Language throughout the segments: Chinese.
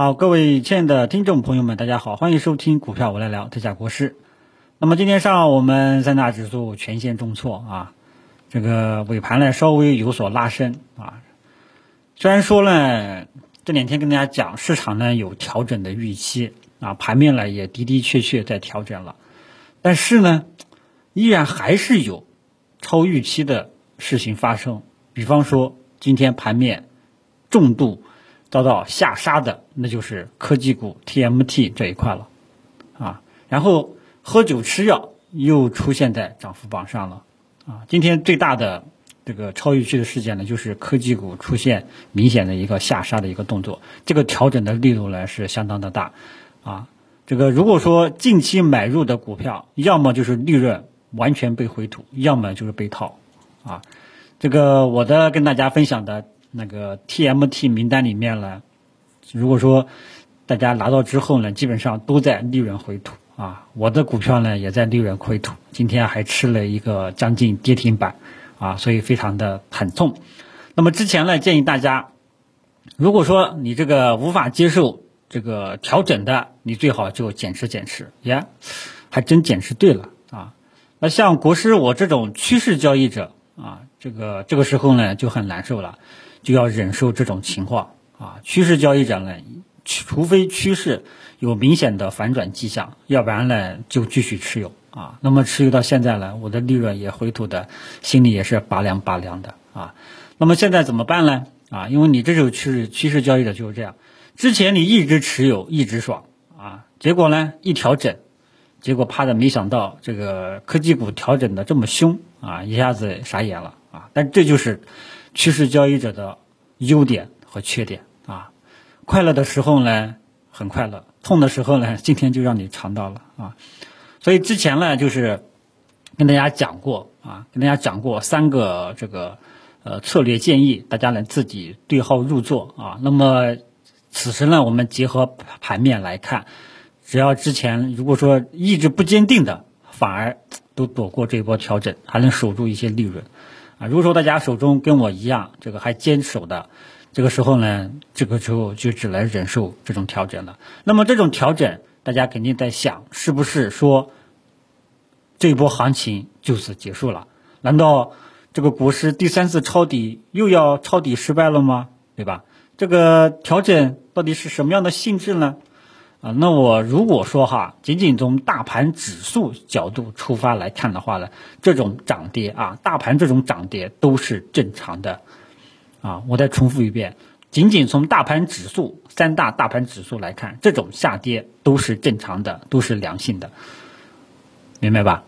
好，各位亲爱的听众朋友们，大家好，欢迎收听股票我来聊，这下国师。那么今天上午我们三大指数全线重挫啊，这个尾盘呢稍微有所拉升啊。虽然说呢这两天跟大家讲市场呢有调整的预期啊，盘面呢也的的确确在调整了，但是呢依然还是有超预期的事情发生，比方说今天盘面重度。遭到下杀的，那就是科技股 TMT 这一块了，啊，然后喝酒吃药又出现在涨幅榜上了，啊，今天最大的这个超预期的事件呢，就是科技股出现明显的一个下杀的一个动作，这个调整的力度呢是相当的大，啊，这个如果说近期买入的股票，要么就是利润完全被回吐，要么就是被套，啊，这个我的跟大家分享的。那个 TMT 名单里面呢，如果说大家拿到之后呢，基本上都在利润回吐啊。我的股票呢也在利润回吐，今天还吃了一个将近跌停板啊，所以非常的惨痛。那么之前呢，建议大家，如果说你这个无法接受这个调整的，你最好就减持减持。耶，还真减持对了啊。那像国师我这种趋势交易者啊，这个这个时候呢就很难受了。就要忍受这种情况啊！趋势交易者呢，除非趋势有明显的反转迹象，要不然呢就继续持有啊。那么持有到现在呢，我的利润也回吐的，心里也是拔凉拔凉的啊。那么现在怎么办呢？啊，因为你这种趋势趋势交易者就是这样，之前你一直持有一直爽啊，结果呢一调整，结果怕的没想到这个科技股调整的这么凶啊，一下子傻眼了啊。但这就是。趋势交易者的优点和缺点啊，快乐的时候呢很快乐，痛的时候呢今天就让你尝到了啊，所以之前呢就是跟大家讲过啊，跟大家讲过三个这个呃策略建议，大家呢自己对号入座啊。那么此时呢我们结合盘面来看，只要之前如果说意志不坚定的，反而都躲过这波调整，还能守住一些利润。啊，如果说大家手中跟我一样，这个还坚守的，这个时候呢，这个时候就只能忍受这种调整了。那么这种调整，大家肯定在想，是不是说这一波行情就此结束了？难道这个股市第三次抄底又要抄底失败了吗？对吧？这个调整到底是什么样的性质呢？啊，那我如果说哈，仅仅从大盘指数角度出发来看的话呢，这种涨跌啊，大盘这种涨跌都是正常的，啊，我再重复一遍，仅仅从大盘指数三大大盘指数来看，这种下跌都是正常的，都是良性的，明白吧？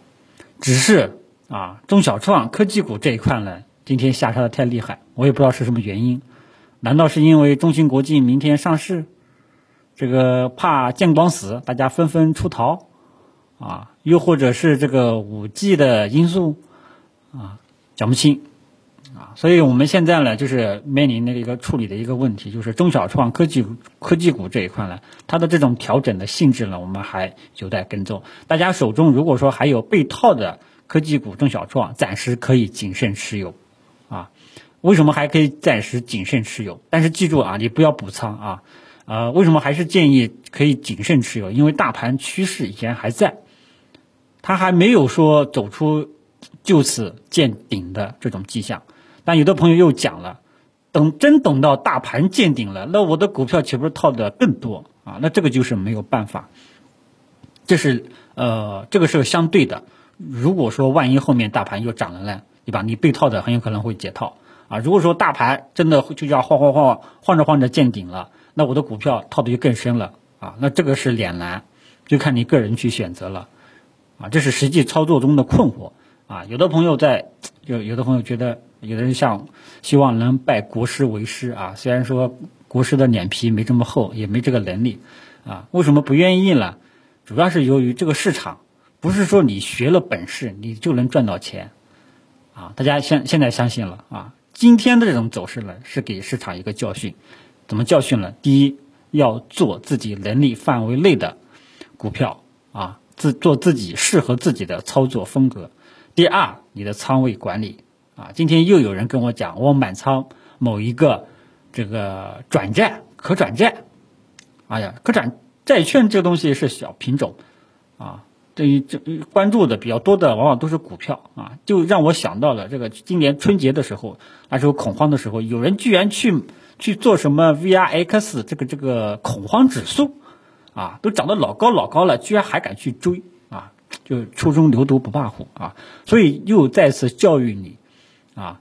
只是啊，中小创科技股这一块呢，今天下杀的太厉害，我也不知道是什么原因，难道是因为中芯国际明天上市？这个怕见光死，大家纷纷出逃，啊，又或者是这个五 G 的因素，啊，讲不清，啊，所以我们现在呢，就是面临的一个处理的一个问题，就是中小创科技科技股这一块呢，它的这种调整的性质呢，我们还有待跟踪。大家手中如果说还有被套的科技股中小创，暂时可以谨慎持有，啊，为什么还可以暂时谨慎持有？但是记住啊，你不要补仓啊。呃，为什么还是建议可以谨慎持有？因为大盘趋势依然还在，它还没有说走出就此见顶的这种迹象。但有的朋友又讲了，等真等到大盘见顶了，那我的股票岂不是套的更多啊？那这个就是没有办法。这是呃，这个是相对的。如果说万一后面大盘又涨了呢，对吧？你被套的很有可能会解套啊。如果说大盘真的就要晃晃晃晃着晃着见顶了。那我的股票套的就更深了啊，那这个是两难，就看你个人去选择了，啊，这是实际操作中的困惑啊。有的朋友在，有有的朋友觉得，有的人像希望能拜国师为师啊，虽然说国师的脸皮没这么厚，也没这个能力啊，为什么不愿意呢？主要是由于这个市场不是说你学了本事你就能赚到钱啊，大家现现在相信了啊，今天的这种走势呢，是给市场一个教训。怎么教训呢？第一，要做自己能力范围内的股票啊，自做自己适合自己的操作风格。第二，你的仓位管理啊，今天又有人跟我讲，我满仓某一个这个转债可转债哎呀，可转债券这个东西是小品种啊。对于这关注的比较多的，往往都是股票啊，就让我想到了这个今年春节的时候，那时候恐慌的时候，有人居然去去做什么 VRX 这个这个恐慌指数，啊，都涨得老高老高了，居然还敢去追啊，就初中牛犊不怕虎啊，所以又再次教育你，啊，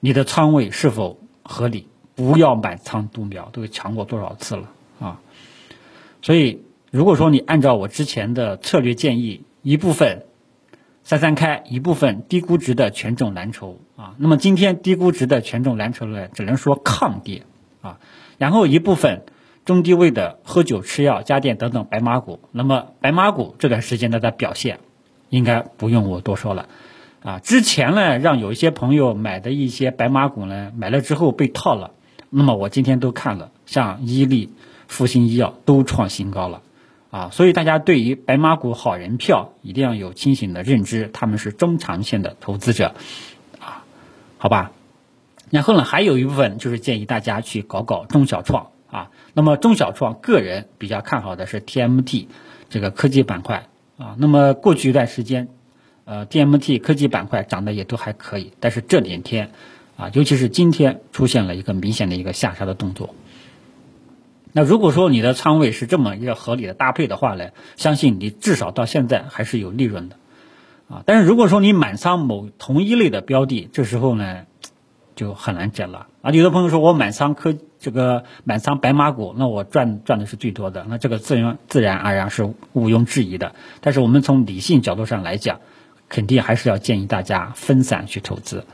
你的仓位是否合理，不要满仓独苗，都强过多少次了啊，所以。如果说你按照我之前的策略建议，一部分三三开，一部分低估值的权重蓝筹啊，那么今天低估值的权重蓝筹呢，只能说抗跌啊，然后一部分中低位的喝酒、吃药、家电等等白马股，那么白马股这段时间的的表现，应该不用我多说了啊。之前呢，让有一些朋友买的一些白马股呢，买了之后被套了，那么我今天都看了，像伊利、复星医药都创新高了。啊，所以大家对于白马股好人票一定要有清醒的认知，他们是中长线的投资者，啊，好吧。然后呢，还有一部分就是建议大家去搞搞中小创啊。那么中小创个人比较看好的是 TMT 这个科技板块啊。那么过去一段时间，呃，TMT 科技板块涨得也都还可以，但是这两天啊，尤其是今天出现了一个明显的一个下杀的动作。那如果说你的仓位是这么一个合理的搭配的话呢，相信你至少到现在还是有利润的，啊，但是如果说你满仓某同一类的标的，这时候呢就很难挣了啊。有的朋友说我满仓科这个满仓白马股，那我赚赚的是最多的，那这个自然自然而然是毋庸置疑的。但是我们从理性角度上来讲，肯定还是要建议大家分散去投资，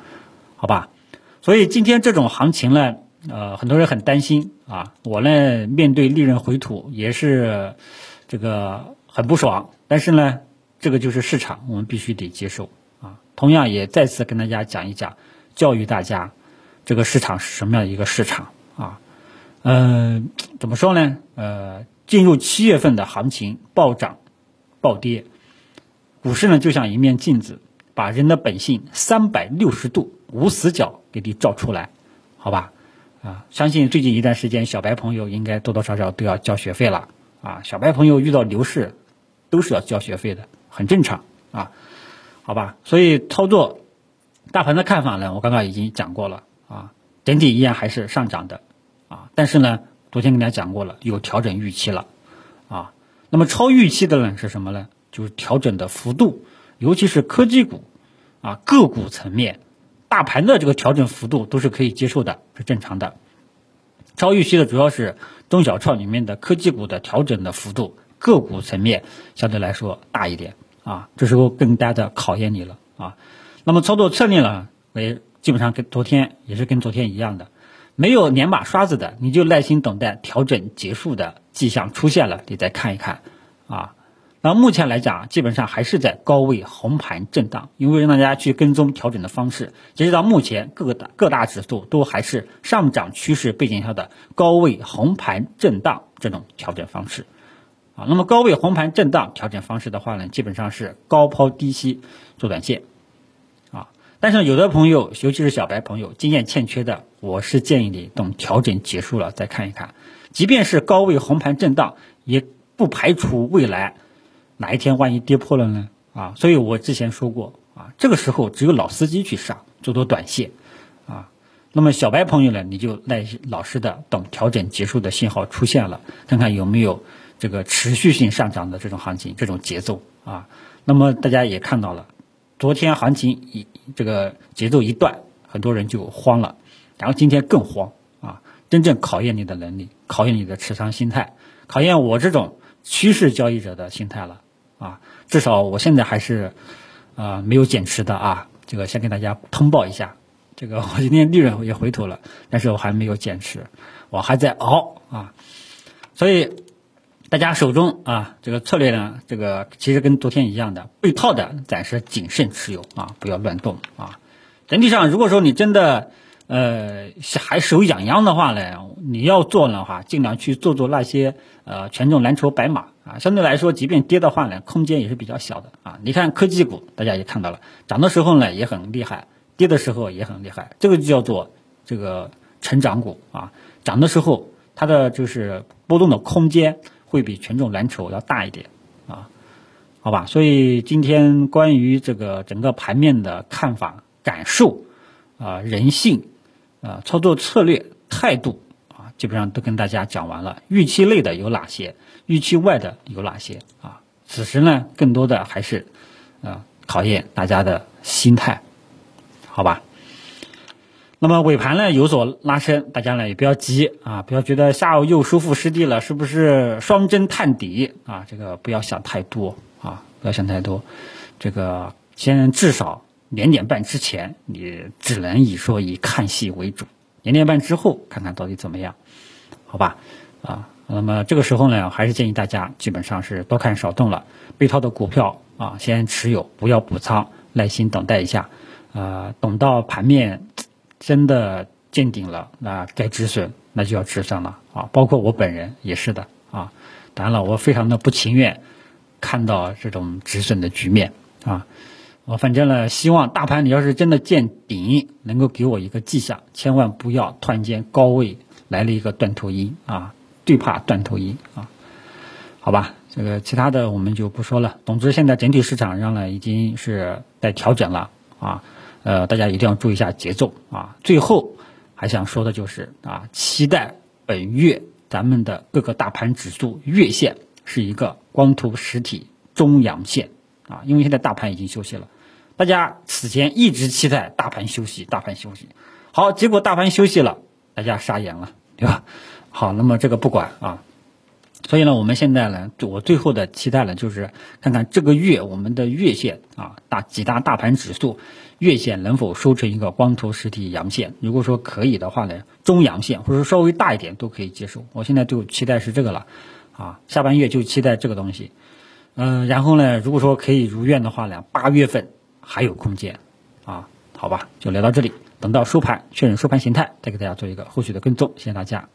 好吧？所以今天这种行情呢。呃，很多人很担心啊，我呢面对利润回吐也是这个很不爽，但是呢，这个就是市场，我们必须得接受啊。同样也再次跟大家讲一讲，教育大家这个市场是什么样的一个市场啊。嗯，怎么说呢？呃，进入七月份的行情暴涨暴跌，股市呢就像一面镜子，把人的本性三百六十度无死角给你照出来，好吧？啊，相信最近一段时间，小白朋友应该多多少少都要交学费了啊。小白朋友遇到牛市，都是要交学费的，很正常啊。好吧，所以操作大盘的看法呢，我刚刚已经讲过了啊。整体依然还是上涨的啊，但是呢，昨天跟大家讲过了，有调整预期了啊。那么超预期的呢是什么呢？就是调整的幅度，尤其是科技股啊，个股层面。大盘的这个调整幅度都是可以接受的，是正常的。超预期的主要是中小创里面的科技股的调整的幅度，个股层面相对来说大一点啊，这时候更加的考验你了啊。那么操作策略呢，也基本上跟昨天也是跟昨天一样的，没有两把刷子的，你就耐心等待调整结束的迹象出现了，你再看一看啊。那目前来讲，基本上还是在高位红盘震荡，因为让大家去跟踪调整的方式。截止到目前，各个大各大指数都还是上涨趋势背景下的高位红盘震荡这种调整方式。啊，那么高位红盘震荡调整方式的话呢，基本上是高抛低吸做短线。但是有的朋友，尤其是小白朋友，经验欠缺的，我是建议你等调整结束了再看一看。即便是高位红盘震荡，也不排除未来。哪一天万一跌破了呢？啊，所以我之前说过啊，这个时候只有老司机去上，做做短线，啊，那么小白朋友呢，你就耐心老实的等调整结束的信号出现了，看看有没有这个持续性上涨的这种行情，这种节奏啊。那么大家也看到了，昨天行情一这个节奏一断，很多人就慌了，然后今天更慌啊，真正考验你的能力，考验你的持仓心态，考验我这种趋势交易者的心态了。啊，至少我现在还是，呃，没有减持的啊。这个先跟大家通报一下，这个我今天利润也回吐了，但是我还没有减持，我还在熬啊。所以大家手中啊，这个策略呢，这个其实跟昨天一样的，被套的暂时谨慎持有啊，不要乱动啊。整体上，如果说你真的呃还手痒痒的话呢，你要做的话，尽量去做做那些呃权重蓝筹白马。啊，相对来说，即便跌的话呢，空间也是比较小的啊。你看科技股，大家也看到了，涨的时候呢也很厉害，跌的时候也很厉害，这个就叫做这个成长股啊。涨的时候它的就是波动的空间会比权重蓝筹要大一点啊，好吧？所以今天关于这个整个盘面的看法、感受啊、人性啊、操作策略、态度啊，基本上都跟大家讲完了。预期内的有哪些？预期外的有哪些啊？此时呢，更多的还是啊考验大家的心态，好吧？那么尾盘呢有所拉升，大家呢也不要急啊，不要觉得下午又收复失地了，是不是双针探底啊？这个不要想太多啊，不要想太多。这个先至少两点半之前，你只能以说以看戏为主，两点半之后看看到底怎么样，好吧？啊，那么这个时候呢，还是建议大家基本上是多看少动了，被套的股票啊先持有，不要补仓，耐心等待一下，啊，等到盘面。真的见顶了，那该止损那就要止损了啊！包括我本人也是的啊。当然了，我非常的不情愿看到这种止损的局面啊。我反正呢，希望大盘你要是真的见顶，能够给我一个迹象，千万不要突然间高位来了一个断头阴啊，最怕断头阴啊。好吧，这个其他的我们就不说了。总之，现在整体市场上呢，已经是在调整了啊。呃，大家一定要注意一下节奏啊！最后还想说的就是啊，期待本月咱们的各个大盘指数月线是一个光头实体中阳线啊，因为现在大盘已经休息了，大家此前一直期待大盘休息，大盘休息，好，结果大盘休息了，大家傻眼了，对吧？好，那么这个不管啊。所以呢，我们现在呢，我最后的期待呢，就是看看这个月我们的月线啊，几大大盘指数月线能否收成一个光头实体阳线。如果说可以的话呢，中阳线或者稍微大一点都可以接受。我现在就期待是这个了，啊，下半月就期待这个东西。嗯，然后呢，如果说可以如愿的话呢，八月份还有空间，啊，好吧，就聊到这里，等到收盘确认收盘形态，再给大家做一个后续的跟踪。谢谢大家。